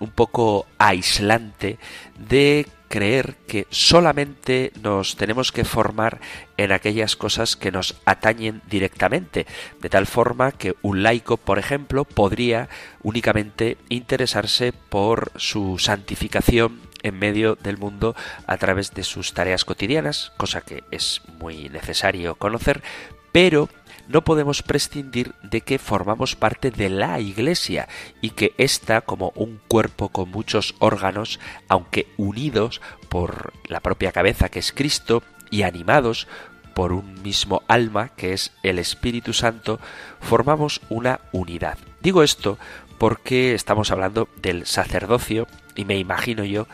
un poco aislante de creer que solamente nos tenemos que formar en aquellas cosas que nos atañen directamente, de tal forma que un laico, por ejemplo, podría únicamente interesarse por su santificación en medio del mundo a través de sus tareas cotidianas, cosa que es muy necesario conocer, pero no podemos prescindir de que formamos parte de la Iglesia y que ésta, como un cuerpo con muchos órganos, aunque unidos por la propia cabeza que es Cristo y animados por un mismo alma que es el Espíritu Santo, formamos una unidad. Digo esto porque estamos hablando del sacerdocio y me imagino yo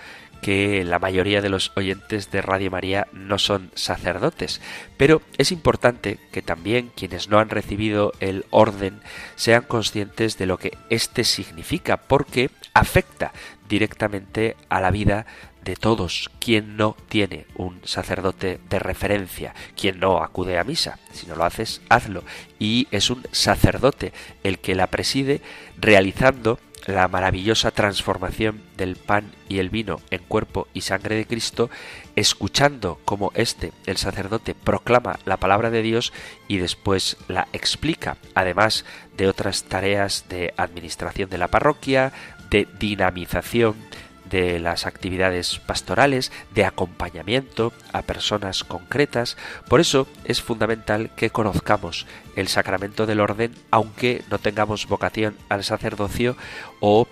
que la mayoría de los oyentes de Radio María no son sacerdotes, pero es importante que también quienes no han recibido el orden sean conscientes de lo que éste significa, porque afecta directamente a la vida de todos. Quien no tiene un sacerdote de referencia, quien no acude a misa, si no lo haces, hazlo. Y es un sacerdote el que la preside realizando la maravillosa transformación del pan y el vino en cuerpo y sangre de Cristo, escuchando cómo éste, el sacerdote, proclama la palabra de Dios y después la explica, además de otras tareas de administración de la parroquia, de dinamización de las actividades pastorales, de acompañamiento a personas concretas. Por eso es fundamental que conozcamos el sacramento del orden, aunque no tengamos vocación al sacerdocio o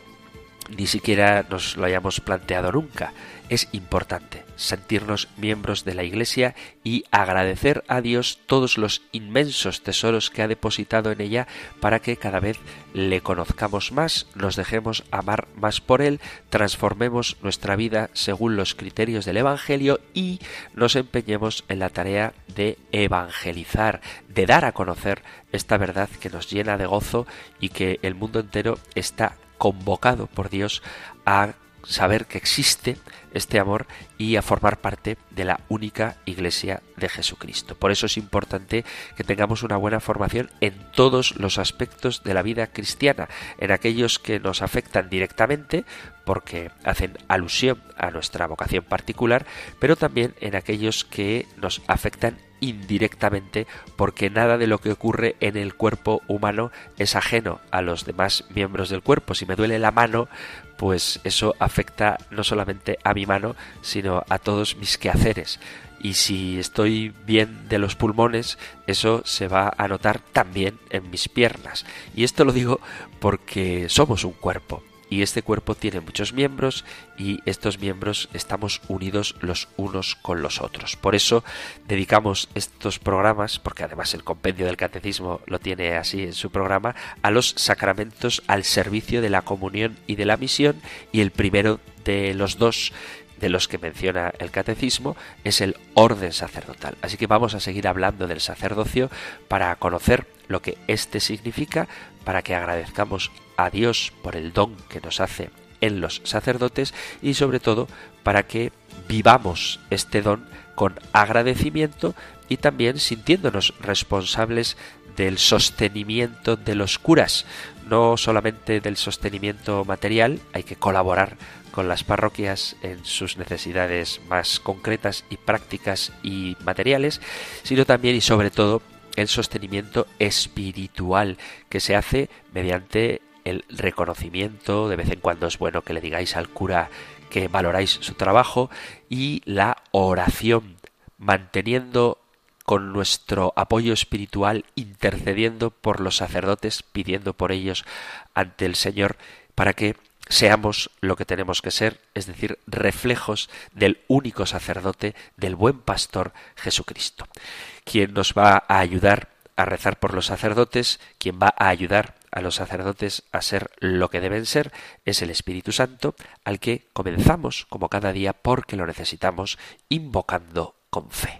ni siquiera nos lo hayamos planteado nunca. Es importante sentirnos miembros de la Iglesia y agradecer a Dios todos los inmensos tesoros que ha depositado en ella para que cada vez le conozcamos más, nos dejemos amar más por Él, transformemos nuestra vida según los criterios del Evangelio y nos empeñemos en la tarea de evangelizar, de dar a conocer esta verdad que nos llena de gozo y que el mundo entero está convocado por Dios a saber que existe este amor y a formar parte de la única iglesia de Jesucristo. Por eso es importante que tengamos una buena formación en todos los aspectos de la vida cristiana, en aquellos que nos afectan directamente porque hacen alusión a nuestra vocación particular, pero también en aquellos que nos afectan indirectamente porque nada de lo que ocurre en el cuerpo humano es ajeno a los demás miembros del cuerpo. Si me duele la mano, pues eso afecta no solamente a mi mano, sino a todos mis quehaceres. Y si estoy bien de los pulmones, eso se va a notar también en mis piernas. Y esto lo digo porque somos un cuerpo y este cuerpo tiene muchos miembros y estos miembros estamos unidos los unos con los otros. Por eso dedicamos estos programas, porque además el compendio del catecismo lo tiene así en su programa, a los sacramentos al servicio de la comunión y de la misión y el primero de los dos de los que menciona el catecismo es el orden sacerdotal. Así que vamos a seguir hablando del sacerdocio para conocer lo que éste significa, para que agradezcamos a Dios por el don que nos hace en los sacerdotes y sobre todo para que vivamos este don con agradecimiento y también sintiéndonos responsables del sostenimiento de los curas, no solamente del sostenimiento material, hay que colaborar con las parroquias en sus necesidades más concretas y prácticas y materiales, sino también y sobre todo el sostenimiento espiritual que se hace mediante el reconocimiento, de vez en cuando es bueno que le digáis al cura que valoráis su trabajo y la oración, manteniendo con nuestro apoyo espiritual, intercediendo por los sacerdotes, pidiendo por ellos ante el Señor para que seamos lo que tenemos que ser, es decir, reflejos del único sacerdote, del buen pastor Jesucristo, quien nos va a ayudar a rezar por los sacerdotes, quien va a ayudar a los sacerdotes a ser lo que deben ser, es el Espíritu Santo, al que comenzamos, como cada día, porque lo necesitamos, invocando con fe.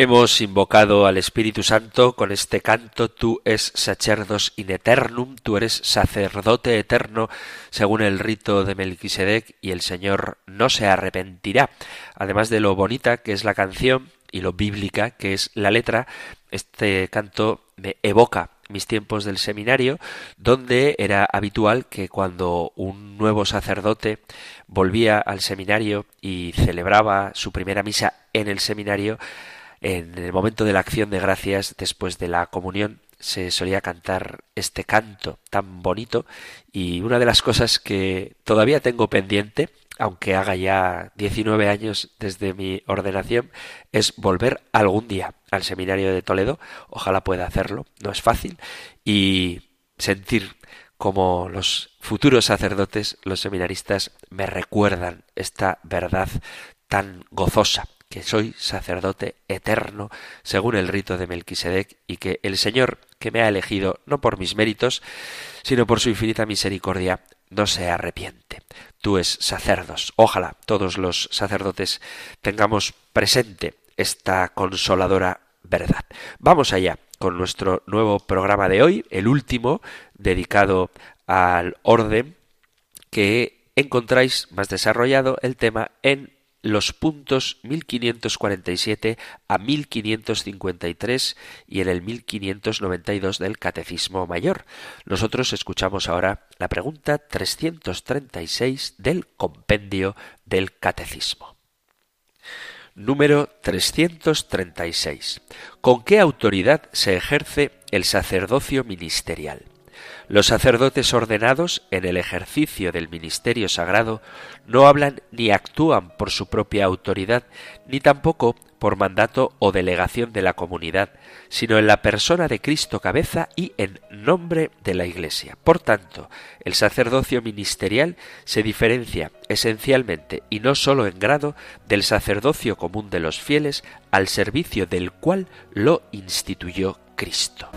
Hemos invocado al Espíritu Santo con este canto, tú es sacerdos in eternum, tú eres sacerdote eterno, según el rito de Melquisedec, y el Señor no se arrepentirá. Además de lo bonita que es la canción y lo bíblica que es la letra, este canto me evoca mis tiempos del seminario, donde era habitual que cuando un nuevo sacerdote volvía al seminario y celebraba su primera misa en el seminario, en el momento de la acción de gracias, después de la comunión, se solía cantar este canto tan bonito. Y una de las cosas que todavía tengo pendiente, aunque haga ya 19 años desde mi ordenación, es volver algún día al seminario de Toledo. Ojalá pueda hacerlo, no es fácil, y sentir como los futuros sacerdotes, los seminaristas, me recuerdan esta verdad tan gozosa que soy sacerdote eterno según el rito de Melquisedec y que el Señor que me ha elegido no por mis méritos, sino por su infinita misericordia, no se arrepiente. Tú es sacerdos. Ojalá todos los sacerdotes tengamos presente esta consoladora verdad. Vamos allá con nuestro nuevo programa de hoy, el último dedicado al orden que encontráis más desarrollado el tema en los puntos 1547 a 1553 y en el 1592 del Catecismo Mayor. Nosotros escuchamos ahora la pregunta 336 del Compendio del Catecismo. Número 336. ¿Con qué autoridad se ejerce el sacerdocio ministerial? Los sacerdotes ordenados en el ejercicio del ministerio sagrado no hablan ni actúan por su propia autoridad, ni tampoco por mandato o delegación de la comunidad, sino en la persona de Cristo cabeza y en nombre de la Iglesia. Por tanto, el sacerdocio ministerial se diferencia esencialmente y no sólo en grado del sacerdocio común de los fieles al servicio del cual lo instituyó Cristo.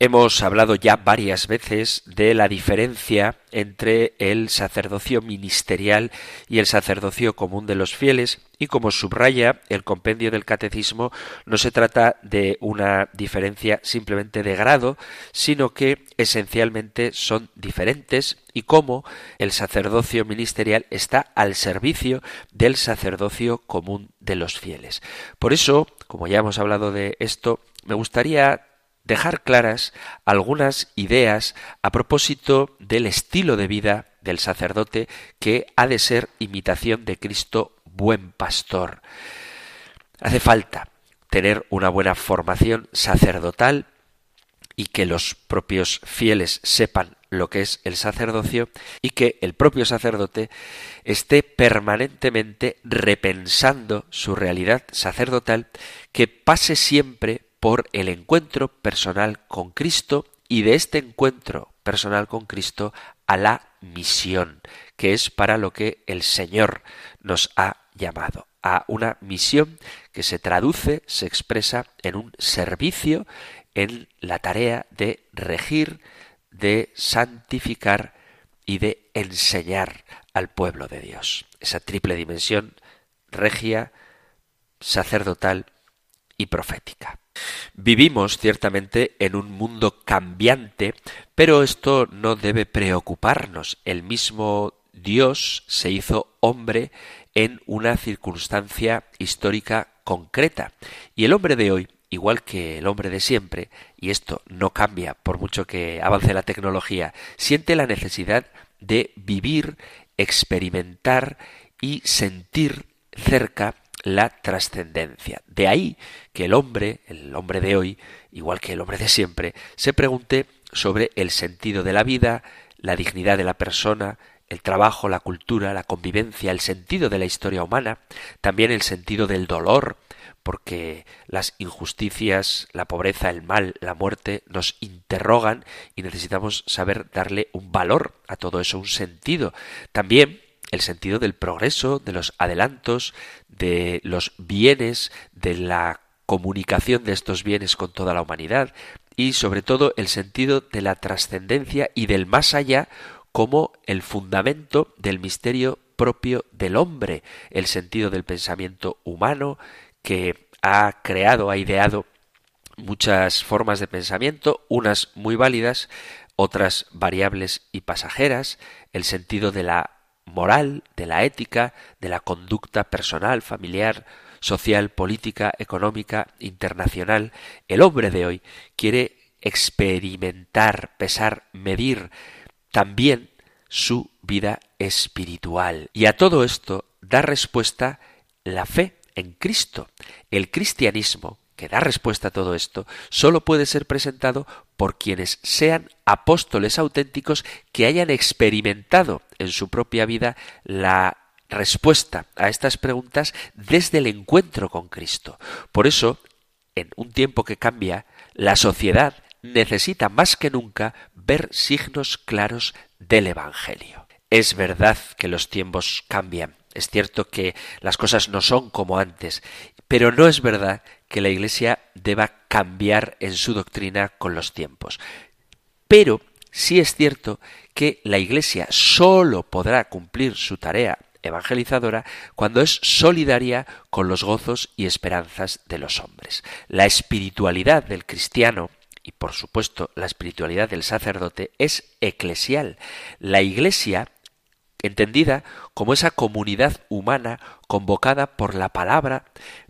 Hemos hablado ya varias veces de la diferencia entre el sacerdocio ministerial y el sacerdocio común de los fieles y como subraya el compendio del catecismo no se trata de una diferencia simplemente de grado, sino que esencialmente son diferentes y cómo el sacerdocio ministerial está al servicio del sacerdocio común de los fieles. Por eso, como ya hemos hablado de esto, me gustaría dejar claras algunas ideas a propósito del estilo de vida del sacerdote que ha de ser imitación de Cristo buen pastor. Hace falta tener una buena formación sacerdotal y que los propios fieles sepan lo que es el sacerdocio y que el propio sacerdote esté permanentemente repensando su realidad sacerdotal, que pase siempre por el encuentro personal con Cristo y de este encuentro personal con Cristo a la misión, que es para lo que el Señor nos ha llamado, a una misión que se traduce, se expresa en un servicio, en la tarea de regir, de santificar y de enseñar al pueblo de Dios. Esa triple dimensión regia, sacerdotal y profética. Vivimos ciertamente en un mundo cambiante, pero esto no debe preocuparnos. El mismo Dios se hizo hombre en una circunstancia histórica concreta. Y el hombre de hoy, igual que el hombre de siempre, y esto no cambia por mucho que avance la tecnología, siente la necesidad de vivir, experimentar y sentir cerca la trascendencia. De ahí que el hombre, el hombre de hoy, igual que el hombre de siempre, se pregunte sobre el sentido de la vida, la dignidad de la persona, el trabajo, la cultura, la convivencia, el sentido de la historia humana, también el sentido del dolor, porque las injusticias, la pobreza, el mal, la muerte nos interrogan y necesitamos saber darle un valor a todo eso, un sentido. También el sentido del progreso, de los adelantos, de los bienes, de la comunicación de estos bienes con toda la humanidad y sobre todo el sentido de la trascendencia y del más allá como el fundamento del misterio propio del hombre, el sentido del pensamiento humano que ha creado, ha ideado muchas formas de pensamiento, unas muy válidas, otras variables y pasajeras, el sentido de la moral, de la ética, de la conducta personal, familiar, social, política, económica, internacional. El hombre de hoy quiere experimentar, pesar, medir también su vida espiritual. Y a todo esto da respuesta la fe en Cristo. El cristianismo que da respuesta a todo esto, solo puede ser presentado por quienes sean apóstoles auténticos que hayan experimentado en su propia vida la respuesta a estas preguntas desde el encuentro con Cristo. Por eso, en un tiempo que cambia, la sociedad necesita más que nunca ver signos claros del Evangelio. Es verdad que los tiempos cambian, es cierto que las cosas no son como antes, pero no es verdad que la Iglesia deba cambiar en su doctrina con los tiempos. Pero sí es cierto que la Iglesia sólo podrá cumplir su tarea evangelizadora cuando es solidaria con los gozos y esperanzas de los hombres. La espiritualidad del cristiano y por supuesto la espiritualidad del sacerdote es eclesial. La Iglesia entendida como esa comunidad humana convocada por la palabra,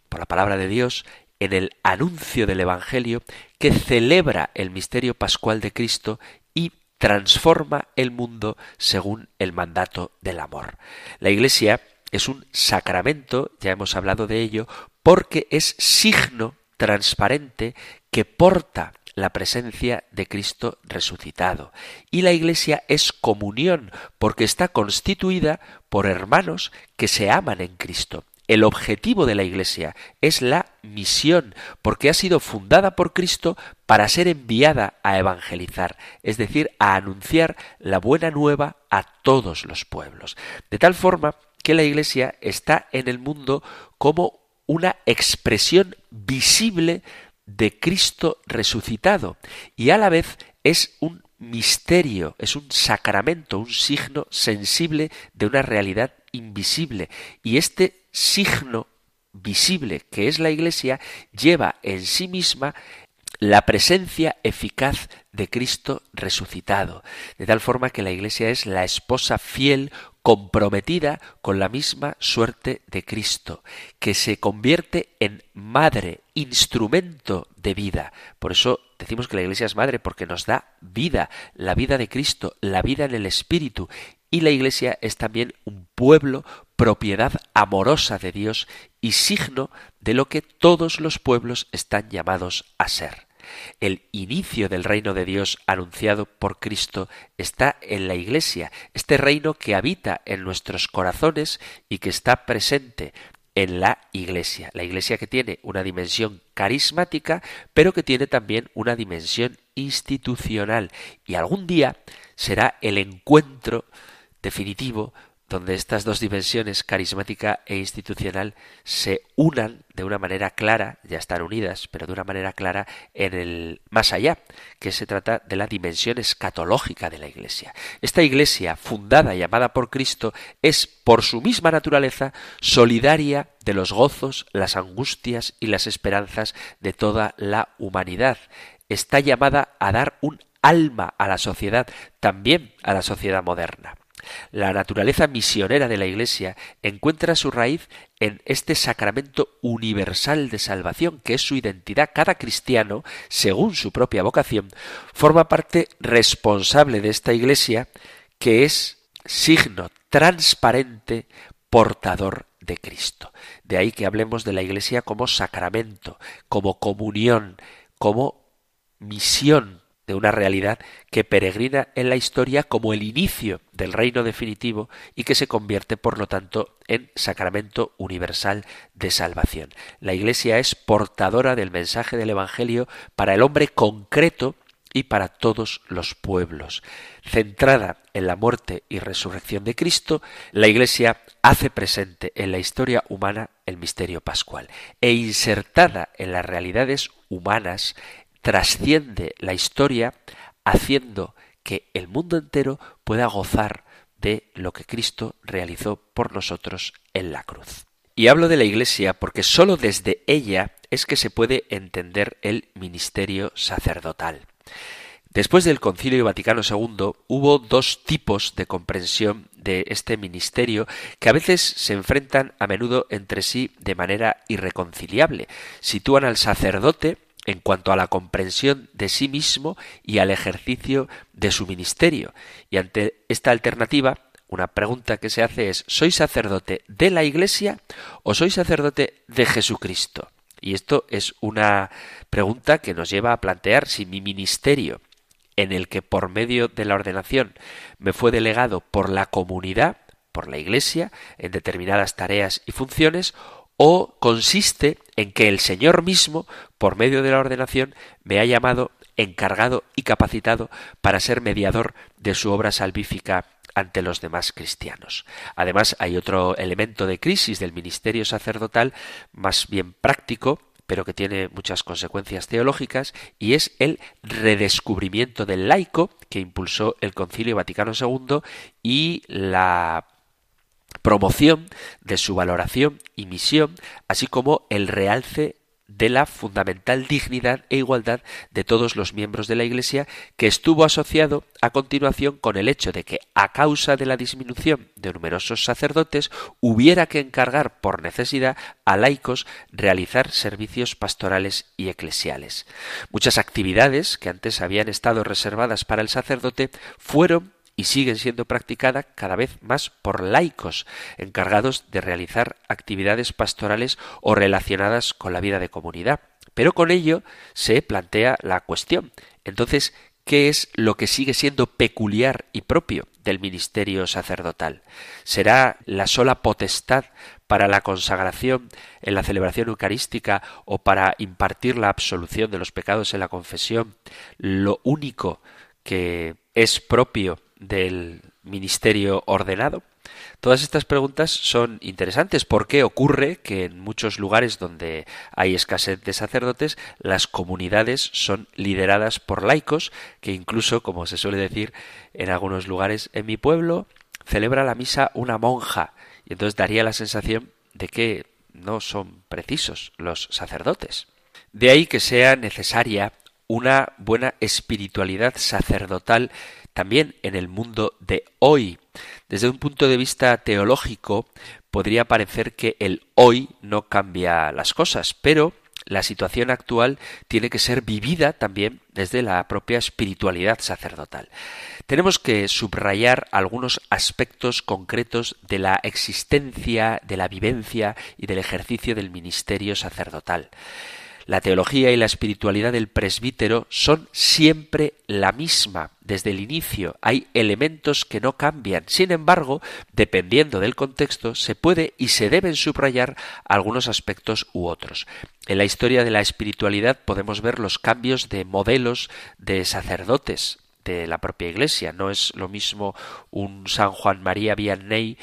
por la palabra de Dios, en el anuncio del Evangelio que celebra el misterio pascual de Cristo y transforma el mundo según el mandato del amor. La Iglesia es un sacramento, ya hemos hablado de ello, porque es signo transparente que porta la presencia de Cristo resucitado. Y la Iglesia es comunión, porque está constituida por hermanos que se aman en Cristo. El objetivo de la Iglesia es la misión, porque ha sido fundada por Cristo para ser enviada a evangelizar, es decir, a anunciar la buena nueva a todos los pueblos. De tal forma que la Iglesia está en el mundo como una expresión visible de Cristo resucitado y a la vez es un misterio, es un sacramento, un signo sensible de una realidad invisible. Y este signo visible que es la Iglesia lleva en sí misma la presencia eficaz de Cristo resucitado, de tal forma que la Iglesia es la esposa fiel comprometida con la misma suerte de Cristo, que se convierte en madre, instrumento de vida. Por eso decimos que la Iglesia es madre, porque nos da vida, la vida de Cristo, la vida en el Espíritu. Y la Iglesia es también un pueblo, propiedad amorosa de Dios y signo de lo que todos los pueblos están llamados a ser. El inicio del reino de Dios anunciado por Cristo está en la Iglesia, este reino que habita en nuestros corazones y que está presente en la Iglesia. La Iglesia que tiene una dimensión carismática, pero que tiene también una dimensión institucional. Y algún día será el encuentro definitivo donde estas dos dimensiones, carismática e institucional, se unan de una manera clara, ya están unidas, pero de una manera clara en el más allá, que se trata de la dimensión escatológica de la Iglesia. Esta Iglesia, fundada y llamada por Cristo, es, por su misma naturaleza, solidaria de los gozos, las angustias y las esperanzas de toda la humanidad. Está llamada a dar un alma a la sociedad, también a la sociedad moderna. La naturaleza misionera de la Iglesia encuentra su raíz en este sacramento universal de salvación, que es su identidad. Cada cristiano, según su propia vocación, forma parte responsable de esta Iglesia, que es signo transparente, portador de Cristo. De ahí que hablemos de la Iglesia como sacramento, como comunión, como misión de una realidad que peregrina en la historia como el inicio del reino definitivo y que se convierte, por lo tanto, en sacramento universal de salvación. La Iglesia es portadora del mensaje del Evangelio para el hombre concreto y para todos los pueblos. Centrada en la muerte y resurrección de Cristo, la Iglesia hace presente en la historia humana el misterio pascual e insertada en las realidades humanas trasciende la historia haciendo que el mundo entero pueda gozar de lo que Cristo realizó por nosotros en la cruz. Y hablo de la Iglesia porque sólo desde ella es que se puede entender el ministerio sacerdotal. Después del Concilio Vaticano II hubo dos tipos de comprensión de este ministerio que a veces se enfrentan a menudo entre sí de manera irreconciliable. Sitúan al sacerdote en cuanto a la comprensión de sí mismo y al ejercicio de su ministerio. Y ante esta alternativa, una pregunta que se hace es ¿soy sacerdote de la Iglesia o soy sacerdote de Jesucristo? Y esto es una pregunta que nos lleva a plantear si mi ministerio, en el que por medio de la ordenación me fue delegado por la comunidad, por la Iglesia, en determinadas tareas y funciones, o consiste en que el Señor mismo, por medio de la ordenación, me ha llamado, encargado y capacitado para ser mediador de su obra salvífica ante los demás cristianos. Además, hay otro elemento de crisis del ministerio sacerdotal, más bien práctico, pero que tiene muchas consecuencias teológicas, y es el redescubrimiento del laico que impulsó el Concilio Vaticano II y la promoción de su valoración y misión, así como el realce de la fundamental dignidad e igualdad de todos los miembros de la Iglesia, que estuvo asociado a continuación con el hecho de que, a causa de la disminución de numerosos sacerdotes, hubiera que encargar por necesidad a laicos realizar servicios pastorales y eclesiales. Muchas actividades que antes habían estado reservadas para el sacerdote fueron y siguen siendo practicadas cada vez más por laicos encargados de realizar actividades pastorales o relacionadas con la vida de comunidad. Pero con ello se plantea la cuestión. Entonces, ¿qué es lo que sigue siendo peculiar y propio del ministerio sacerdotal? ¿Será la sola potestad para la consagración en la celebración eucarística o para impartir la absolución de los pecados en la confesión lo único que es propio del ministerio ordenado? Todas estas preguntas son interesantes porque ocurre que en muchos lugares donde hay escasez de sacerdotes, las comunidades son lideradas por laicos que incluso, como se suele decir en algunos lugares, en mi pueblo celebra la misa una monja y entonces daría la sensación de que no son precisos los sacerdotes. De ahí que sea necesaria una buena espiritualidad sacerdotal también en el mundo de hoy. Desde un punto de vista teológico, podría parecer que el hoy no cambia las cosas, pero la situación actual tiene que ser vivida también desde la propia espiritualidad sacerdotal. Tenemos que subrayar algunos aspectos concretos de la existencia, de la vivencia y del ejercicio del ministerio sacerdotal. La teología y la espiritualidad del presbítero son siempre la misma desde el inicio. Hay elementos que no cambian. Sin embargo, dependiendo del contexto, se puede y se deben subrayar algunos aspectos u otros. En la historia de la espiritualidad podemos ver los cambios de modelos de sacerdotes de la propia Iglesia. No es lo mismo un San Juan María Vianney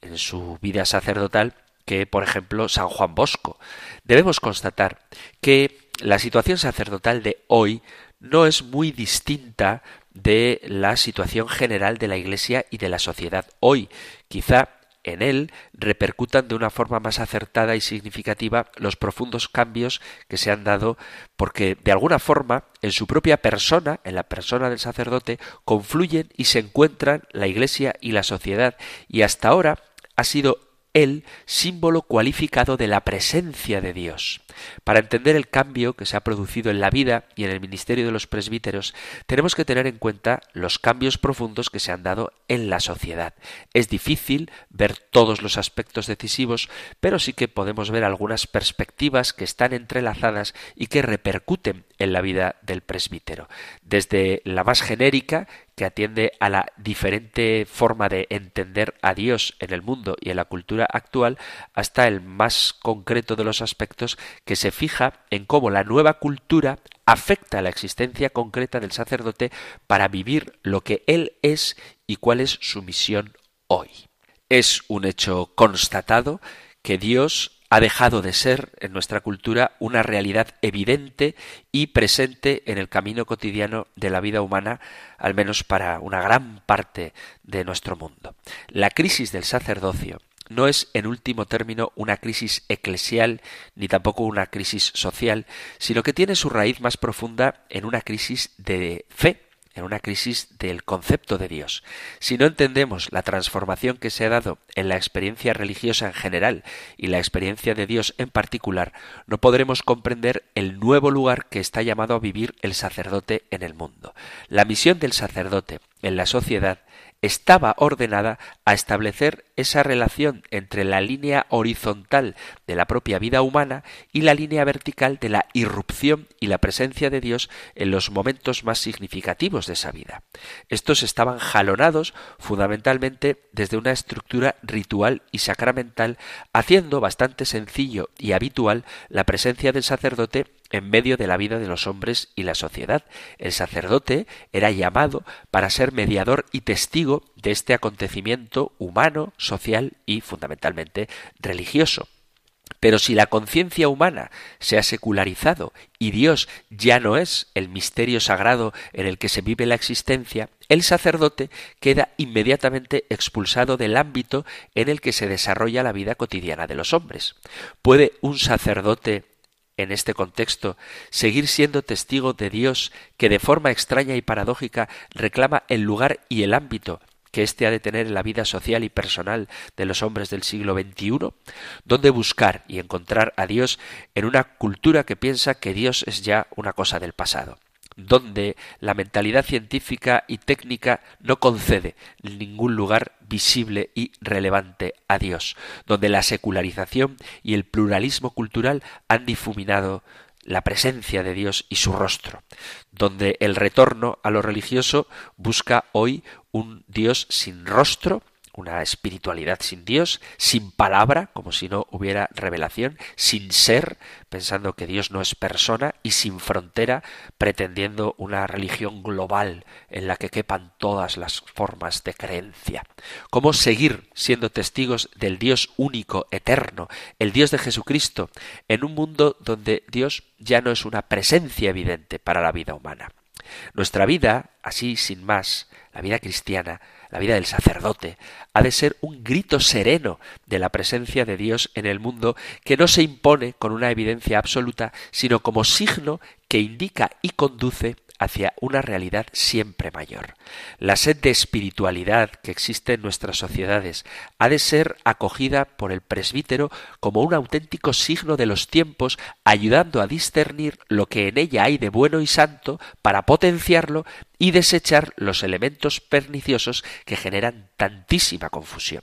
en su vida sacerdotal que, por ejemplo, San Juan Bosco. Debemos constatar que la situación sacerdotal de hoy no es muy distinta de la situación general de la Iglesia y de la sociedad hoy. Quizá en él repercutan de una forma más acertada y significativa los profundos cambios que se han dado porque de alguna forma en su propia persona, en la persona del sacerdote, confluyen y se encuentran la Iglesia y la sociedad y hasta ahora ha sido él símbolo cualificado de la presencia de Dios. Para entender el cambio que se ha producido en la vida y en el ministerio de los presbíteros, tenemos que tener en cuenta los cambios profundos que se han dado en la sociedad. Es difícil ver todos los aspectos decisivos, pero sí que podemos ver algunas perspectivas que están entrelazadas y que repercuten en la vida del presbítero. Desde la más genérica, que atiende a la diferente forma de entender a Dios en el mundo y en la cultura actual, hasta el más concreto de los aspectos que se fija en cómo la nueva cultura afecta la existencia concreta del sacerdote para vivir lo que él es y cuál es su misión hoy. Es un hecho constatado que Dios ha dejado de ser en nuestra cultura una realidad evidente y presente en el camino cotidiano de la vida humana, al menos para una gran parte de nuestro mundo. La crisis del sacerdocio no es en último término una crisis eclesial ni tampoco una crisis social, sino que tiene su raíz más profunda en una crisis de fe en una crisis del concepto de Dios. Si no entendemos la transformación que se ha dado en la experiencia religiosa en general y la experiencia de Dios en particular, no podremos comprender el nuevo lugar que está llamado a vivir el sacerdote en el mundo. La misión del sacerdote en la sociedad estaba ordenada a establecer esa relación entre la línea horizontal de la propia vida humana y la línea vertical de la irrupción y la presencia de Dios en los momentos más significativos de esa vida. Estos estaban jalonados fundamentalmente desde una estructura ritual y sacramental, haciendo bastante sencillo y habitual la presencia del sacerdote en medio de la vida de los hombres y la sociedad. El sacerdote era llamado para ser mediador y testigo de este acontecimiento humano, social y fundamentalmente religioso. Pero si la conciencia humana se ha secularizado y Dios ya no es el misterio sagrado en el que se vive la existencia, el sacerdote queda inmediatamente expulsado del ámbito en el que se desarrolla la vida cotidiana de los hombres. ¿Puede un sacerdote en este contexto, seguir siendo testigo de Dios que de forma extraña y paradójica reclama el lugar y el ámbito que éste ha de tener en la vida social y personal de los hombres del siglo XXI? ¿Dónde buscar y encontrar a Dios en una cultura que piensa que Dios es ya una cosa del pasado? Donde la mentalidad científica y técnica no concede ningún lugar visible y relevante a Dios, donde la secularización y el pluralismo cultural han difuminado la presencia de Dios y su rostro, donde el retorno a lo religioso busca hoy un Dios sin rostro, una espiritualidad sin Dios, sin palabra, como si no hubiera revelación, sin ser, pensando que Dios no es persona, y sin frontera, pretendiendo una religión global en la que quepan todas las formas de creencia. ¿Cómo seguir siendo testigos del Dios único, eterno, el Dios de Jesucristo, en un mundo donde Dios ya no es una presencia evidente para la vida humana? Nuestra vida, así sin más, la vida cristiana, la vida del sacerdote, ha de ser un grito sereno de la presencia de Dios en el mundo que no se impone con una evidencia absoluta, sino como signo que indica y conduce hacia una realidad siempre mayor. La sed de espiritualidad que existe en nuestras sociedades ha de ser acogida por el presbítero como un auténtico signo de los tiempos, ayudando a discernir lo que en ella hay de bueno y santo para potenciarlo y desechar los elementos perniciosos que generan tantísima confusión.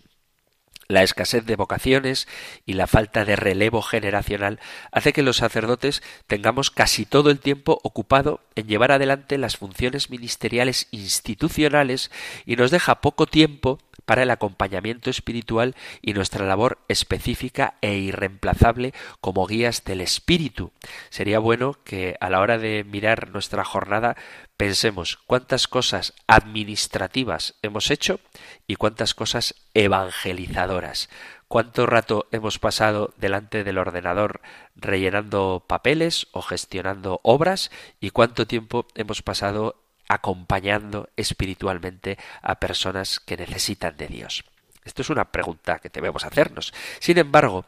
La escasez de vocaciones y la falta de relevo generacional hace que los sacerdotes tengamos casi todo el tiempo ocupado en llevar adelante las funciones ministeriales institucionales y nos deja poco tiempo para el acompañamiento espiritual y nuestra labor específica e irreemplazable como guías del espíritu. Sería bueno que a la hora de mirar nuestra jornada pensemos cuántas cosas administrativas hemos hecho y cuántas cosas evangelizadoras. ¿Cuánto rato hemos pasado delante del ordenador rellenando papeles o gestionando obras? ¿Y cuánto tiempo hemos pasado acompañando espiritualmente a personas que necesitan de Dios? Esto es una pregunta que debemos hacernos. Sin embargo,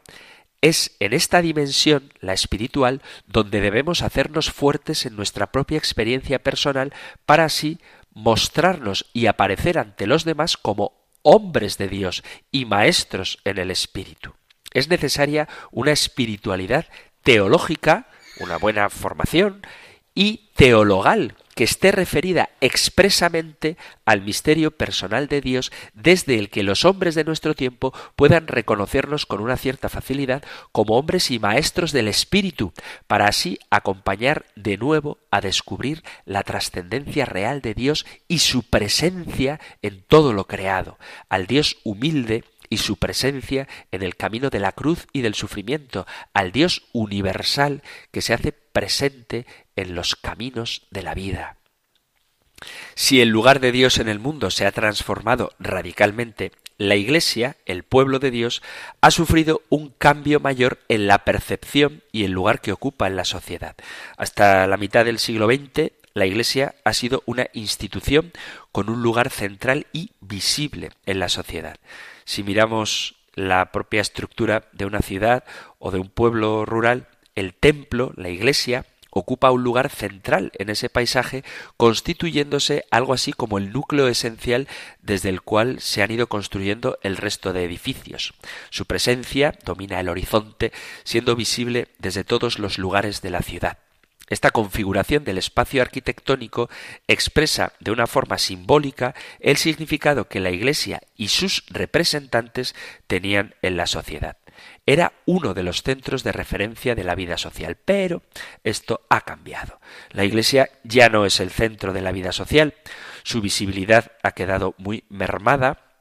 es en esta dimensión, la espiritual, donde debemos hacernos fuertes en nuestra propia experiencia personal para así mostrarnos y aparecer ante los demás como hombres de Dios y maestros en el espíritu. Es necesaria una espiritualidad teológica, una buena formación, y teologal, que esté referida expresamente al misterio personal de Dios desde el que los hombres de nuestro tiempo puedan reconocernos con una cierta facilidad como hombres y maestros del Espíritu, para así acompañar de nuevo a descubrir la trascendencia real de Dios y su presencia en todo lo creado, al Dios humilde y su presencia en el camino de la cruz y del sufrimiento, al Dios universal que se hace presente en los caminos de la vida. Si el lugar de Dios en el mundo se ha transformado radicalmente, la Iglesia, el pueblo de Dios, ha sufrido un cambio mayor en la percepción y el lugar que ocupa en la sociedad. Hasta la mitad del siglo XX, la Iglesia ha sido una institución con un lugar central y visible en la sociedad. Si miramos la propia estructura de una ciudad o de un pueblo rural, el templo, la iglesia, ocupa un lugar central en ese paisaje, constituyéndose algo así como el núcleo esencial desde el cual se han ido construyendo el resto de edificios. Su presencia domina el horizonte, siendo visible desde todos los lugares de la ciudad. Esta configuración del espacio arquitectónico expresa de una forma simbólica el significado que la Iglesia y sus representantes tenían en la sociedad. Era uno de los centros de referencia de la vida social, pero esto ha cambiado. La Iglesia ya no es el centro de la vida social, su visibilidad ha quedado muy mermada,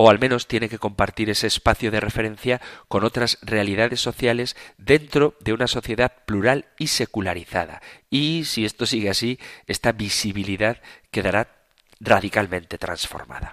o al menos tiene que compartir ese espacio de referencia con otras realidades sociales dentro de una sociedad plural y secularizada. Y si esto sigue así, esta visibilidad quedará radicalmente transformada.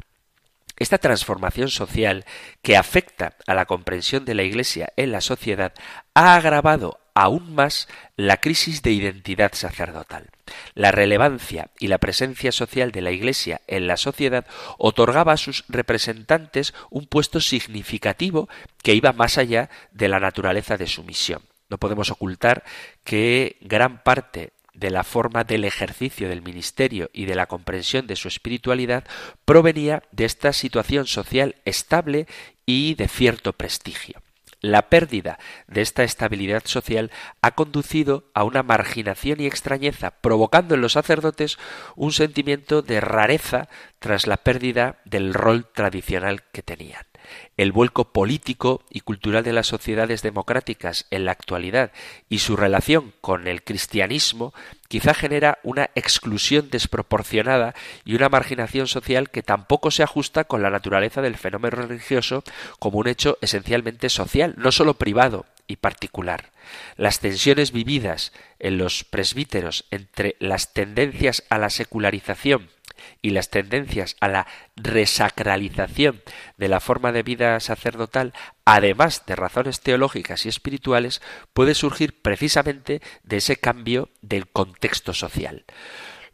Esta transformación social que afecta a la comprensión de la Iglesia en la sociedad ha agravado aún más la crisis de identidad sacerdotal. La relevancia y la presencia social de la Iglesia en la sociedad otorgaba a sus representantes un puesto significativo que iba más allá de la naturaleza de su misión. No podemos ocultar que gran parte de la forma del ejercicio del ministerio y de la comprensión de su espiritualidad provenía de esta situación social estable y de cierto prestigio. La pérdida de esta estabilidad social ha conducido a una marginación y extrañeza, provocando en los sacerdotes un sentimiento de rareza tras la pérdida del rol tradicional que tenían. el vuelco político y cultural de las sociedades democráticas en la actualidad y su relación con el cristianismo quizá genera una exclusión desproporcionada y una marginación social que tampoco se ajusta con la naturaleza del fenómeno religioso como un hecho esencialmente social, no solo privado y particular. Las tensiones vividas en los presbíteros entre las tendencias a la secularización y las tendencias a la resacralización de la forma de vida sacerdotal, además de razones teológicas y espirituales, puede surgir precisamente de ese cambio del contexto social.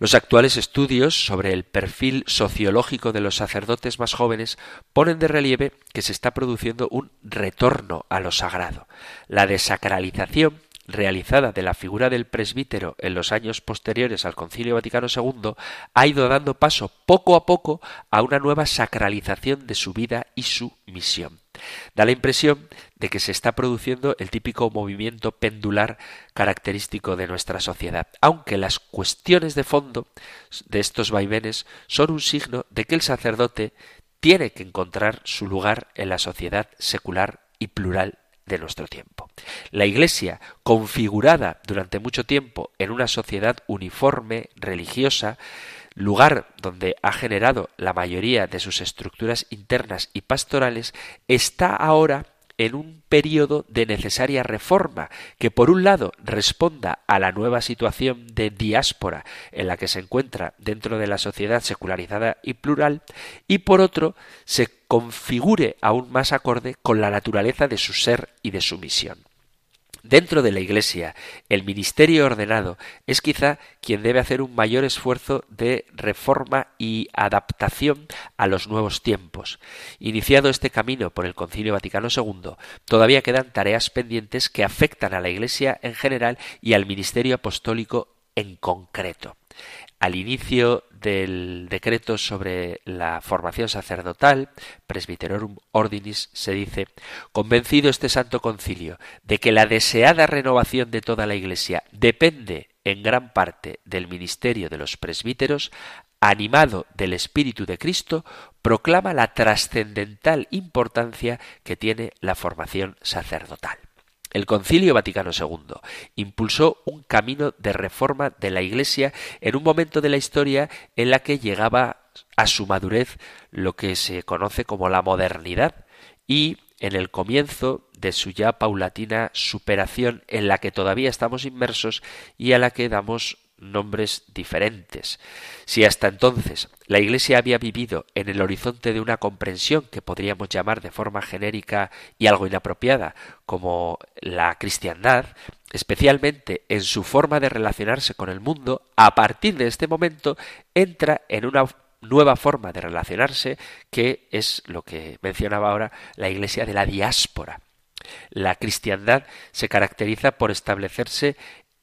Los actuales estudios sobre el perfil sociológico de los sacerdotes más jóvenes ponen de relieve que se está produciendo un retorno a lo sagrado. La desacralización realizada de la figura del presbítero en los años posteriores al Concilio Vaticano II ha ido dando paso poco a poco a una nueva sacralización de su vida y su misión. Da la impresión de que se está produciendo el típico movimiento pendular característico de nuestra sociedad, aunque las cuestiones de fondo de estos vaivenes son un signo de que el sacerdote tiene que encontrar su lugar en la sociedad secular y plural de nuestro tiempo. La Iglesia, configurada durante mucho tiempo en una sociedad uniforme, religiosa, lugar donde ha generado la mayoría de sus estructuras internas y pastorales, está ahora en un periodo de necesaria reforma que por un lado responda a la nueva situación de diáspora en la que se encuentra dentro de la sociedad secularizada y plural y por otro se configure aún más acorde con la naturaleza de su ser y de su misión. Dentro de la Iglesia, el ministerio ordenado es quizá quien debe hacer un mayor esfuerzo de reforma y adaptación a los nuevos tiempos. Iniciado este camino por el Concilio Vaticano II, todavía quedan tareas pendientes que afectan a la Iglesia en general y al ministerio apostólico en concreto al inicio del decreto sobre la formación sacerdotal, Presbyterorum Ordinis, se dice, convencido este Santo Concilio de que la deseada renovación de toda la Iglesia depende en gran parte del ministerio de los presbíteros, animado del Espíritu de Cristo, proclama la trascendental importancia que tiene la formación sacerdotal. El Concilio Vaticano II impulsó un camino de reforma de la Iglesia en un momento de la historia en la que llegaba a su madurez lo que se conoce como la modernidad y en el comienzo de su ya paulatina superación en la que todavía estamos inmersos y a la que damos nombres diferentes. Si hasta entonces la Iglesia había vivido en el horizonte de una comprensión que podríamos llamar de forma genérica y algo inapropiada como la cristiandad, especialmente en su forma de relacionarse con el mundo, a partir de este momento entra en una nueva forma de relacionarse que es lo que mencionaba ahora la Iglesia de la diáspora. La cristiandad se caracteriza por establecerse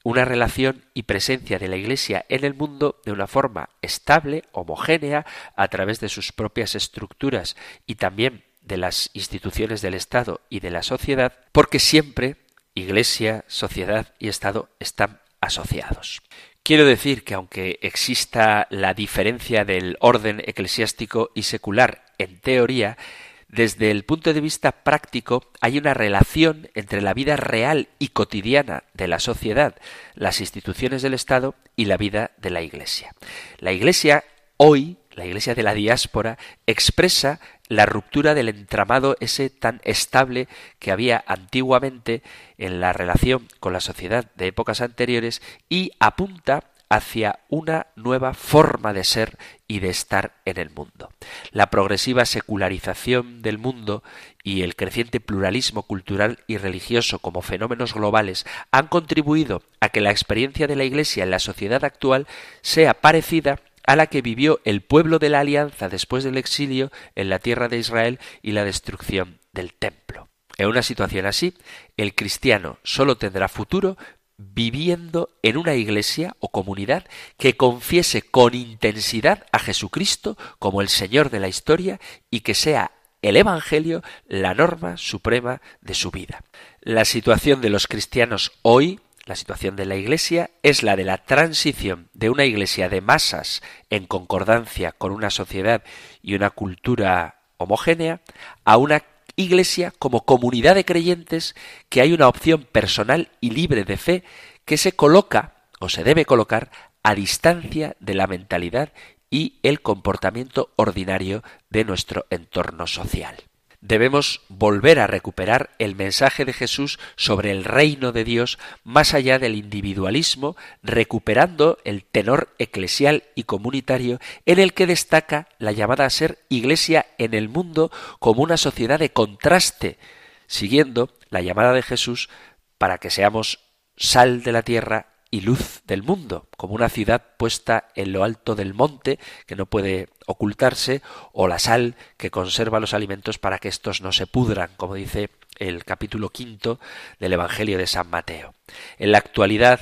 una relación y presencia de la Iglesia en el mundo de una forma estable, homogénea, a través de sus propias estructuras y también de las instituciones del Estado y de la sociedad, porque siempre Iglesia, sociedad y Estado están asociados. Quiero decir que aunque exista la diferencia del orden eclesiástico y secular en teoría, desde el punto de vista práctico, hay una relación entre la vida real y cotidiana de la sociedad, las instituciones del Estado y la vida de la Iglesia. La Iglesia hoy, la Iglesia de la diáspora, expresa la ruptura del entramado ese tan estable que había antiguamente en la relación con la sociedad de épocas anteriores y apunta hacia una nueva forma de ser y de estar en el mundo. La progresiva secularización del mundo y el creciente pluralismo cultural y religioso como fenómenos globales han contribuido a que la experiencia de la Iglesia en la sociedad actual sea parecida a la que vivió el pueblo de la Alianza después del exilio en la tierra de Israel y la destrucción del templo. En una situación así, el cristiano sólo tendrá futuro viviendo en una iglesia o comunidad que confiese con intensidad a Jesucristo como el Señor de la historia y que sea el Evangelio la norma suprema de su vida. La situación de los cristianos hoy, la situación de la Iglesia, es la de la transición de una Iglesia de masas en concordancia con una sociedad y una cultura homogénea, a una iglesia como comunidad de creyentes que hay una opción personal y libre de fe que se coloca o se debe colocar a distancia de la mentalidad y el comportamiento ordinario de nuestro entorno social. Debemos volver a recuperar el mensaje de Jesús sobre el reino de Dios más allá del individualismo, recuperando el tenor eclesial y comunitario en el que destaca la llamada a ser iglesia en el mundo como una sociedad de contraste, siguiendo la llamada de Jesús para que seamos sal de la tierra y luz del mundo, como una ciudad puesta en lo alto del monte que no puede ocultarse, o la sal que conserva los alimentos para que éstos no se pudran, como dice el capítulo quinto del Evangelio de San Mateo. En la actualidad,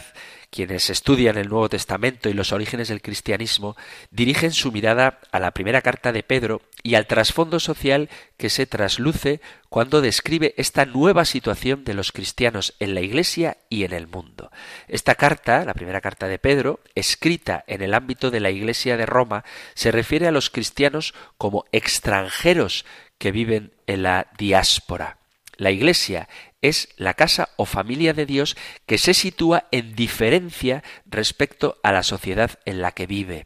quienes estudian el Nuevo Testamento y los orígenes del cristianismo dirigen su mirada a la primera carta de Pedro y al trasfondo social que se trasluce cuando describe esta nueva situación de los cristianos en la Iglesia y en el mundo. Esta carta, la primera carta de Pedro, escrita en el ámbito de la Iglesia de Roma, se refiere a los cristianos como extranjeros que viven en la diáspora. La Iglesia es la casa o familia de Dios que se sitúa en diferencia respecto a la sociedad en la que vive.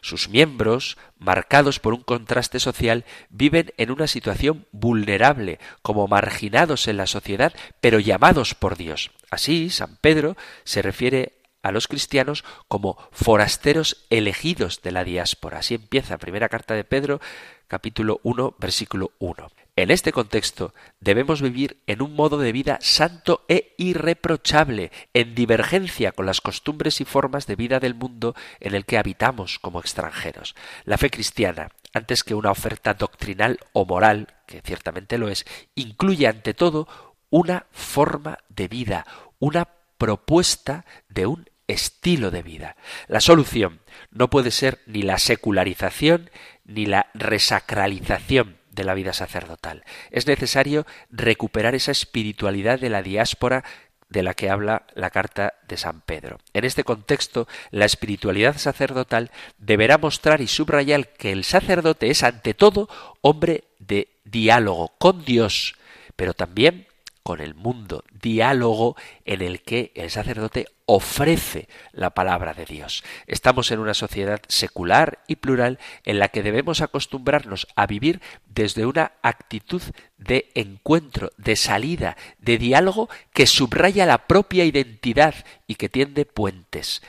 Sus miembros, marcados por un contraste social, viven en una situación vulnerable, como marginados en la sociedad, pero llamados por Dios. Así, San Pedro se refiere a los cristianos como forasteros elegidos de la diáspora. Así empieza la primera carta de Pedro, capítulo 1, versículo 1. En este contexto debemos vivir en un modo de vida santo e irreprochable, en divergencia con las costumbres y formas de vida del mundo en el que habitamos como extranjeros. La fe cristiana, antes que una oferta doctrinal o moral, que ciertamente lo es, incluye ante todo una forma de vida, una propuesta de un estilo de vida. La solución no puede ser ni la secularización ni la resacralización de la vida sacerdotal. Es necesario recuperar esa espiritualidad de la diáspora de la que habla la carta de San Pedro. En este contexto, la espiritualidad sacerdotal deberá mostrar y subrayar que el sacerdote es ante todo hombre de diálogo con Dios, pero también con el mundo, diálogo en el que el sacerdote ofrece la palabra de Dios. Estamos en una sociedad secular y plural en la que debemos acostumbrarnos a vivir desde una actitud de encuentro, de salida, de diálogo que subraya la propia identidad y que tiende puentes.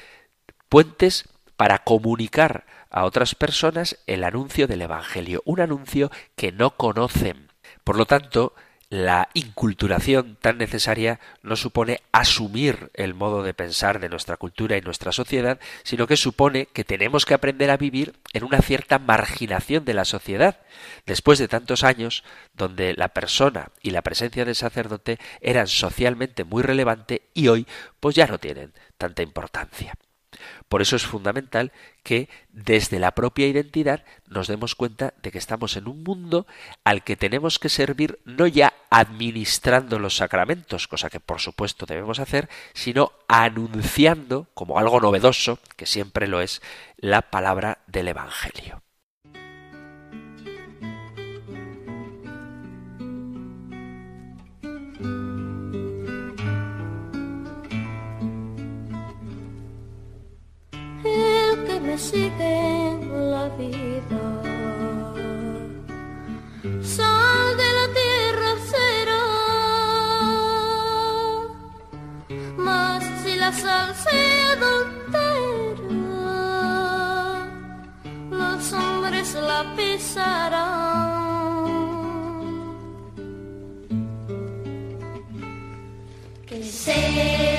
Puentes para comunicar a otras personas el anuncio del Evangelio, un anuncio que no conocen. Por lo tanto, la inculturación tan necesaria no supone asumir el modo de pensar de nuestra cultura y nuestra sociedad, sino que supone que tenemos que aprender a vivir en una cierta marginación de la sociedad, después de tantos años donde la persona y la presencia del sacerdote eran socialmente muy relevante y hoy pues ya no tienen tanta importancia. Por eso es fundamental que desde la propia identidad nos demos cuenta de que estamos en un mundo al que tenemos que servir no ya administrando los sacramentos, cosa que por supuesto debemos hacer, sino anunciando como algo novedoso, que siempre lo es, la palabra del Evangelio. Sigue la vida. Sal de la tierra será, mas si la sal se adultera, los hombres la pisarán. Que sea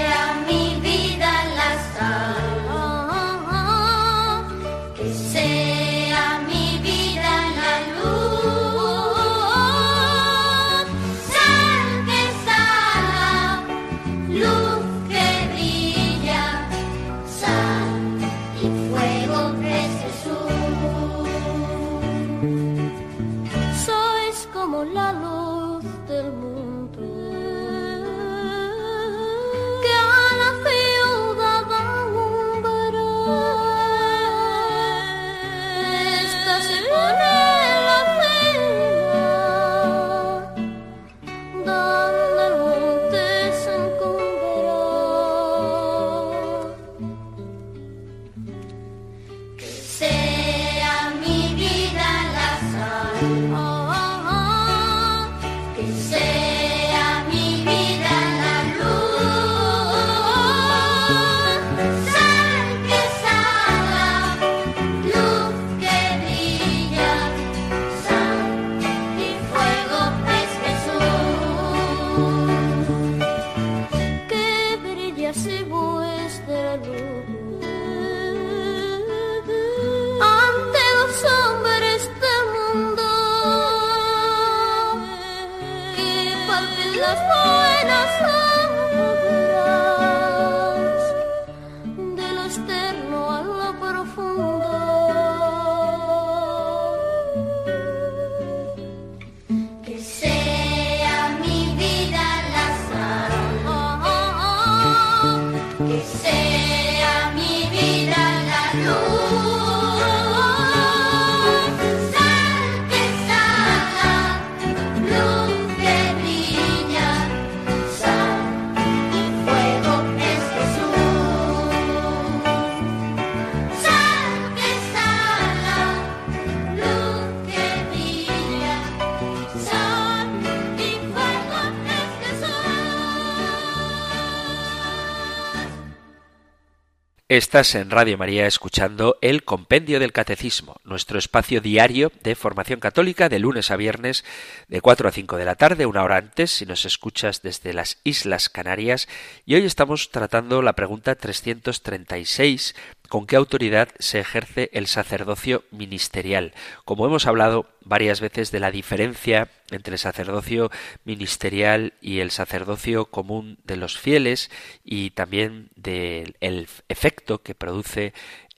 Estás en Radio María escuchando el Compendio del Catecismo, nuestro espacio diario de formación católica de lunes a viernes de 4 a 5 de la tarde, una hora antes si nos escuchas desde las Islas Canarias. Y hoy estamos tratando la pregunta 336 ¿Con qué autoridad se ejerce el sacerdocio ministerial? Como hemos hablado varias veces de la diferencia entre el sacerdocio ministerial y el sacerdocio común de los fieles y también del efecto que produce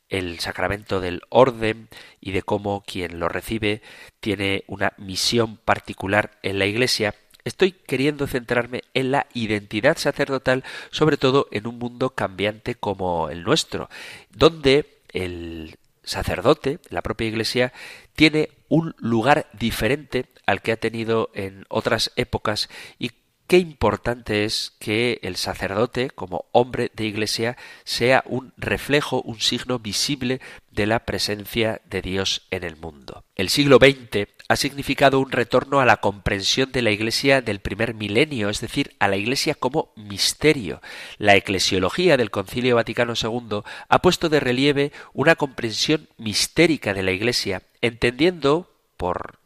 el sacramento del orden y de cómo quien lo recibe tiene una misión particular en la Iglesia, Estoy queriendo centrarme en la identidad sacerdotal, sobre todo en un mundo cambiante como el nuestro, donde el sacerdote, la propia Iglesia, tiene un lugar diferente al que ha tenido en otras épocas y qué importante es que el sacerdote, como hombre de iglesia, sea un reflejo, un signo visible de la presencia de Dios en el mundo. El siglo XX ha significado un retorno a la comprensión de la Iglesia del primer milenio, es decir, a la Iglesia como misterio. La eclesiología del Concilio Vaticano II ha puesto de relieve una comprensión mistérica de la Iglesia, entendiendo por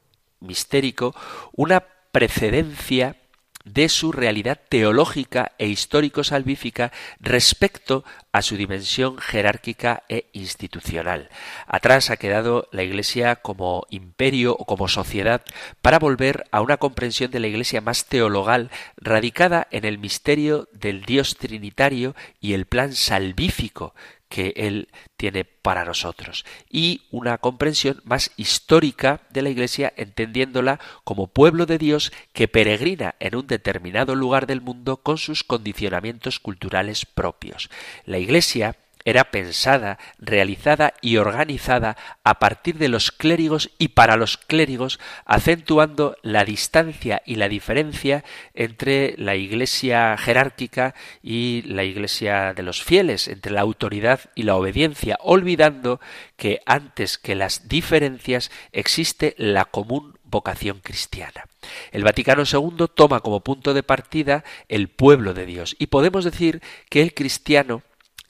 mistérico una precedencia de su realidad teológica e histórico-salvífica respecto a su dimensión jerárquica e institucional. Atrás ha quedado la Iglesia como imperio o como sociedad para volver a una comprensión de la Iglesia más teologal, radicada en el misterio del Dios trinitario y el plan salvífico que Él tiene para nosotros y una comprensión más histórica de la Iglesia entendiéndola como pueblo de Dios que peregrina en un determinado lugar del mundo con sus condicionamientos culturales propios. La Iglesia era pensada, realizada y organizada a partir de los clérigos y para los clérigos, acentuando la distancia y la diferencia entre la iglesia jerárquica y la iglesia de los fieles, entre la autoridad y la obediencia, olvidando que antes que las diferencias existe la común vocación cristiana. El Vaticano II toma como punto de partida el pueblo de Dios y podemos decir que el cristiano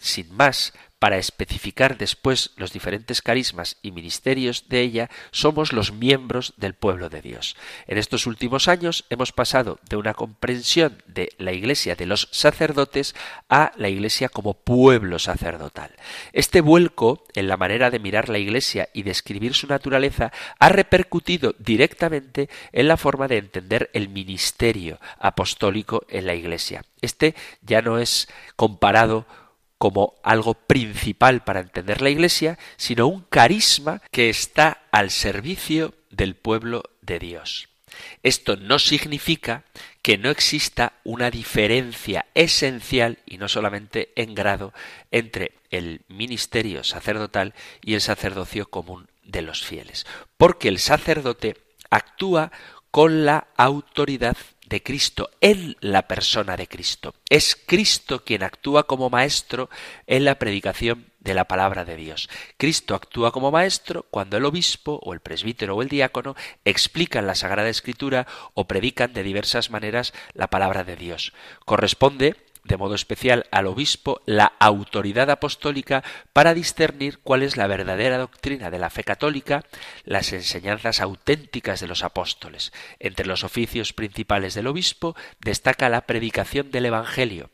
sin más, para especificar después los diferentes carismas y ministerios de ella, somos los miembros del pueblo de Dios. En estos últimos años hemos pasado de una comprensión de la Iglesia de los sacerdotes a la Iglesia como pueblo sacerdotal. Este vuelco en la manera de mirar la Iglesia y describir su naturaleza ha repercutido directamente en la forma de entender el ministerio apostólico en la Iglesia. Este ya no es comparado como algo principal para entender la Iglesia, sino un carisma que está al servicio del pueblo de Dios. Esto no significa que no exista una diferencia esencial, y no solamente en grado, entre el ministerio sacerdotal y el sacerdocio común de los fieles, porque el sacerdote actúa con la autoridad de Cristo, en la persona de Cristo. Es Cristo quien actúa como maestro en la predicación de la palabra de Dios. Cristo actúa como maestro cuando el obispo o el presbítero o el diácono explican la Sagrada Escritura o predican de diversas maneras la palabra de Dios. Corresponde de modo especial al obispo la autoridad apostólica para discernir cuál es la verdadera doctrina de la fe católica, las enseñanzas auténticas de los apóstoles. Entre los oficios principales del obispo destaca la predicación del Evangelio,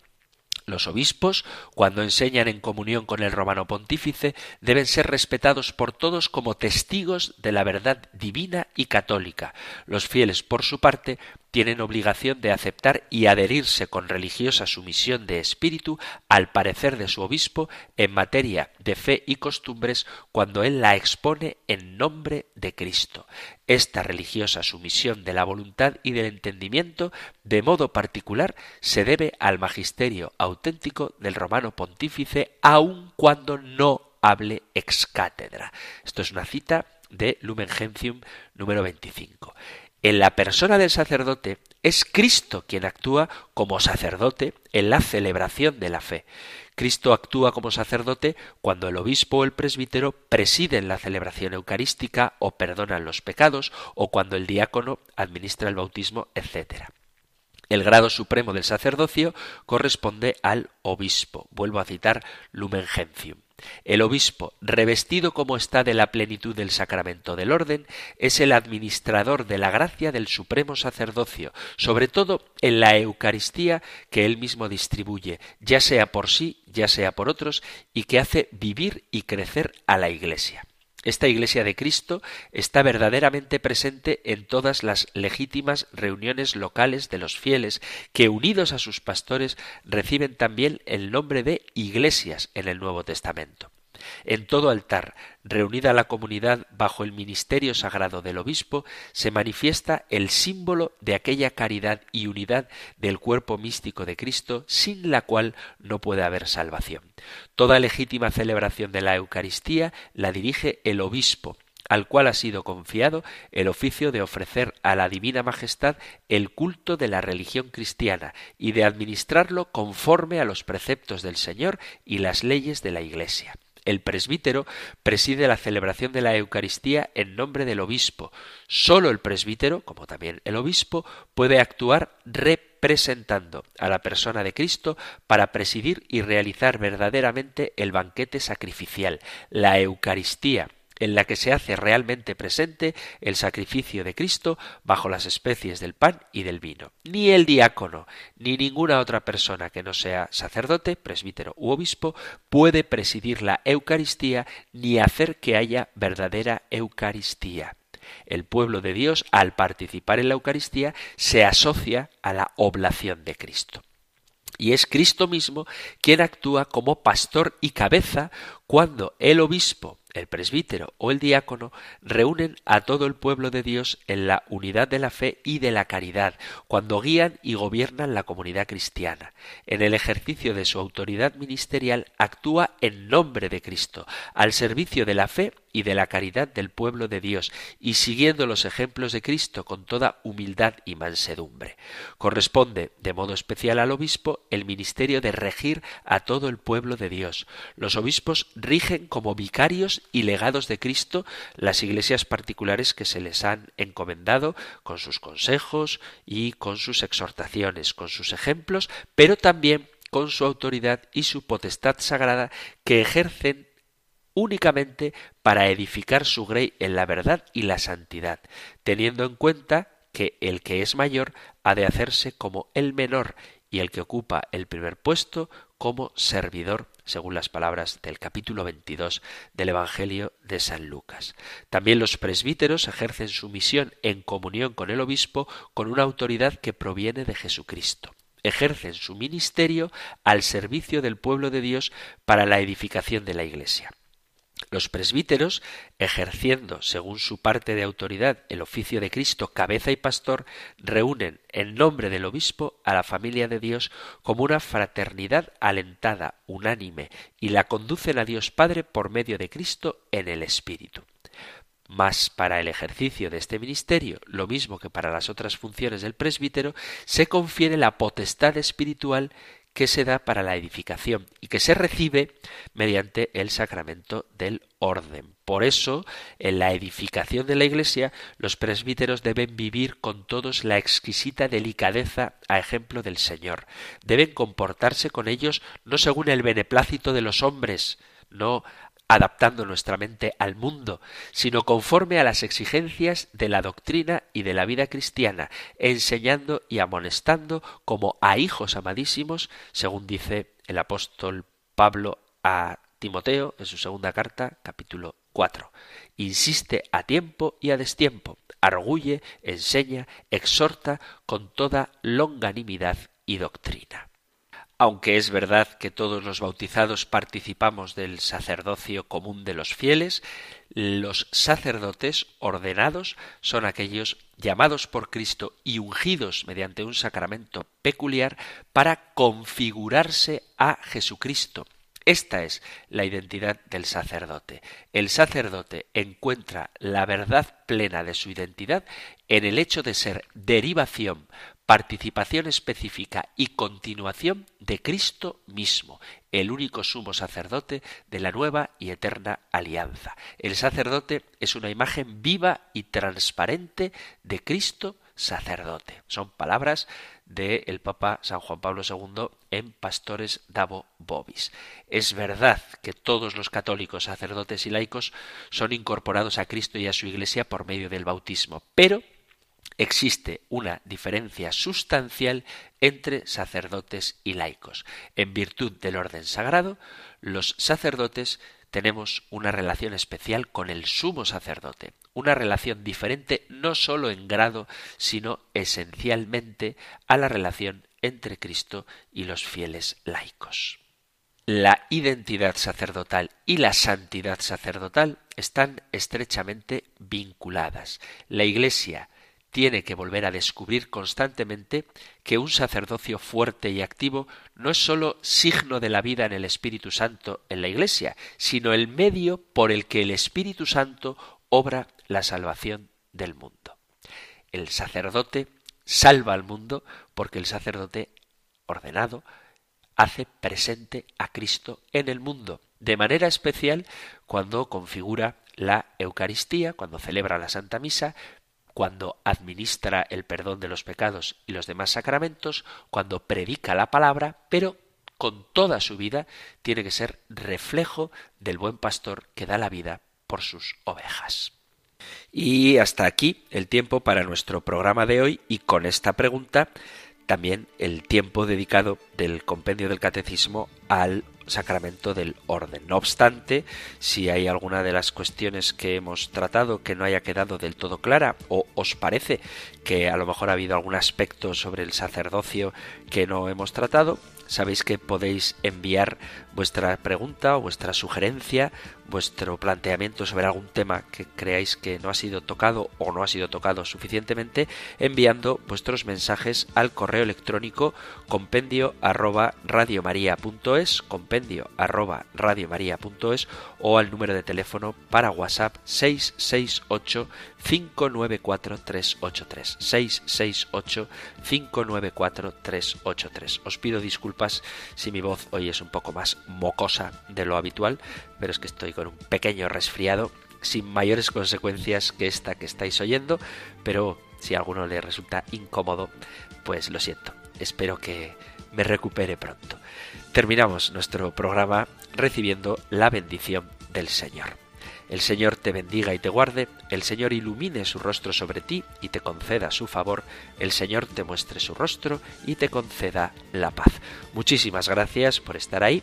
los obispos, cuando enseñan en comunión con el romano pontífice, deben ser respetados por todos como testigos de la verdad divina y católica. Los fieles, por su parte, tienen obligación de aceptar y adherirse con religiosa sumisión de espíritu al parecer de su obispo en materia de fe y costumbres cuando él la expone en nombre de Cristo. Esta religiosa sumisión de la voluntad y del entendimiento, de modo particular, se debe al magisterio auténtico del romano pontífice, aun cuando no hable ex cátedra. Esto es una cita de Lumen Gentium número 25. En la persona del sacerdote es Cristo quien actúa como sacerdote en la celebración de la fe. Cristo actúa como sacerdote cuando el obispo o el presbítero presiden la celebración eucarística o perdonan los pecados o cuando el diácono administra el bautismo, etc. El grado supremo del sacerdocio corresponde al obispo. Vuelvo a citar Lumen Gentium. El obispo, revestido como está de la plenitud del sacramento del orden, es el administrador de la gracia del supremo sacerdocio, sobre todo en la Eucaristía que él mismo distribuye, ya sea por sí, ya sea por otros, y que hace vivir y crecer a la Iglesia. Esta Iglesia de Cristo está verdaderamente presente en todas las legítimas reuniones locales de los fieles, que unidos a sus pastores reciben también el nombre de iglesias en el Nuevo Testamento. En todo altar, reunida la comunidad bajo el ministerio sagrado del obispo, se manifiesta el símbolo de aquella caridad y unidad del cuerpo místico de Cristo, sin la cual no puede haber salvación. Toda legítima celebración de la Eucaristía la dirige el obispo, al cual ha sido confiado el oficio de ofrecer a la Divina Majestad el culto de la religión cristiana y de administrarlo conforme a los preceptos del Señor y las leyes de la Iglesia. El presbítero preside la celebración de la Eucaristía en nombre del obispo. Solo el presbítero, como también el obispo, puede actuar representando a la persona de Cristo para presidir y realizar verdaderamente el banquete sacrificial, la Eucaristía, en la que se hace realmente presente el sacrificio de Cristo bajo las especies del pan y del vino. Ni el diácono, ni ninguna otra persona que no sea sacerdote, presbítero u obispo, puede presidir la Eucaristía ni hacer que haya verdadera Eucaristía. El pueblo de Dios, al participar en la Eucaristía, se asocia a la oblación de Cristo. Y es Cristo mismo quien actúa como pastor y cabeza cuando el obispo el presbítero o el diácono reúnen a todo el pueblo de Dios en la unidad de la fe y de la caridad, cuando guían y gobiernan la comunidad cristiana. En el ejercicio de su autoridad ministerial actúa en nombre de Cristo, al servicio de la fe y de la caridad del pueblo de Dios, y siguiendo los ejemplos de Cristo con toda humildad y mansedumbre. Corresponde, de modo especial al obispo, el ministerio de regir a todo el pueblo de Dios. Los obispos rigen como vicarios y legados de Cristo las iglesias particulares que se les han encomendado con sus consejos y con sus exhortaciones, con sus ejemplos, pero también con su autoridad y su potestad sagrada que ejercen únicamente para edificar su grey en la verdad y la santidad, teniendo en cuenta que el que es mayor ha de hacerse como el menor y el que ocupa el primer puesto como servidor, según las palabras del capítulo 22 del Evangelio de San Lucas. También los presbíteros ejercen su misión en comunión con el obispo con una autoridad que proviene de Jesucristo ejercen su ministerio al servicio del pueblo de Dios para la edificación de la Iglesia. Los presbíteros, ejerciendo según su parte de autoridad el oficio de Cristo, cabeza y pastor, reúnen en nombre del obispo a la familia de Dios como una fraternidad alentada, unánime, y la conducen a Dios Padre por medio de Cristo en el Espíritu. Mas para el ejercicio de este ministerio, lo mismo que para las otras funciones del presbítero, se confiere la potestad espiritual que se da para la edificación y que se recibe mediante el sacramento del orden. Por eso, en la edificación de la Iglesia, los presbíteros deben vivir con todos la exquisita delicadeza a ejemplo del Señor. Deben comportarse con ellos no según el beneplácito de los hombres, no adaptando nuestra mente al mundo, sino conforme a las exigencias de la doctrina y de la vida cristiana, enseñando y amonestando como a hijos amadísimos, según dice el apóstol Pablo a Timoteo en su segunda carta, capítulo 4. Insiste a tiempo y a destiempo, arguye, enseña, exhorta con toda longanimidad y doctrina. Aunque es verdad que todos los bautizados participamos del sacerdocio común de los fieles, los sacerdotes ordenados son aquellos llamados por Cristo y ungidos mediante un sacramento peculiar para configurarse a Jesucristo. Esta es la identidad del sacerdote. El sacerdote encuentra la verdad plena de su identidad en el hecho de ser derivación participación específica y continuación de Cristo mismo, el único sumo sacerdote de la nueva y eterna alianza. El sacerdote es una imagen viva y transparente de Cristo sacerdote. Son palabras del Papa San Juan Pablo II en Pastores Davo Bobis. Es verdad que todos los católicos, sacerdotes y laicos son incorporados a Cristo y a su Iglesia por medio del bautismo, pero existe una diferencia sustancial entre sacerdotes y laicos. En virtud del orden sagrado, los sacerdotes tenemos una relación especial con el sumo sacerdote, una relación diferente no sólo en grado, sino esencialmente a la relación entre Cristo y los fieles laicos. La identidad sacerdotal y la santidad sacerdotal están estrechamente vinculadas. La Iglesia tiene que volver a descubrir constantemente que un sacerdocio fuerte y activo no es sólo signo de la vida en el Espíritu Santo en la Iglesia, sino el medio por el que el Espíritu Santo obra la salvación del mundo. El sacerdote salva al mundo porque el sacerdote ordenado hace presente a Cristo en el mundo, de manera especial cuando configura la Eucaristía, cuando celebra la Santa Misa, cuando administra el perdón de los pecados y los demás sacramentos, cuando predica la palabra, pero con toda su vida tiene que ser reflejo del buen pastor que da la vida por sus ovejas. Y hasta aquí el tiempo para nuestro programa de hoy y con esta pregunta también el tiempo dedicado del compendio del catecismo al sacramento del orden. No obstante, si hay alguna de las cuestiones que hemos tratado que no haya quedado del todo clara o os parece que a lo mejor ha habido algún aspecto sobre el sacerdocio que no hemos tratado, sabéis que podéis enviar vuestra pregunta o vuestra sugerencia, vuestro planteamiento sobre algún tema que creáis que no ha sido tocado o no ha sido tocado suficientemente, enviando vuestros mensajes al correo electrónico compendio arroba radiomaria.es, compendio arroba radiomaria.es o al número de teléfono para WhatsApp 668 594 383 668 594 383. Os pido disculpas si mi voz hoy es un poco más mocosa de lo habitual, pero es que estoy con un pequeño resfriado sin mayores consecuencias que esta que estáis oyendo, pero si a alguno le resulta incómodo, pues lo siento. Espero que me recupere pronto. Terminamos nuestro programa recibiendo la bendición del Señor. El Señor te bendiga y te guarde, el Señor ilumine su rostro sobre ti y te conceda su favor, el Señor te muestre su rostro y te conceda la paz. Muchísimas gracias por estar ahí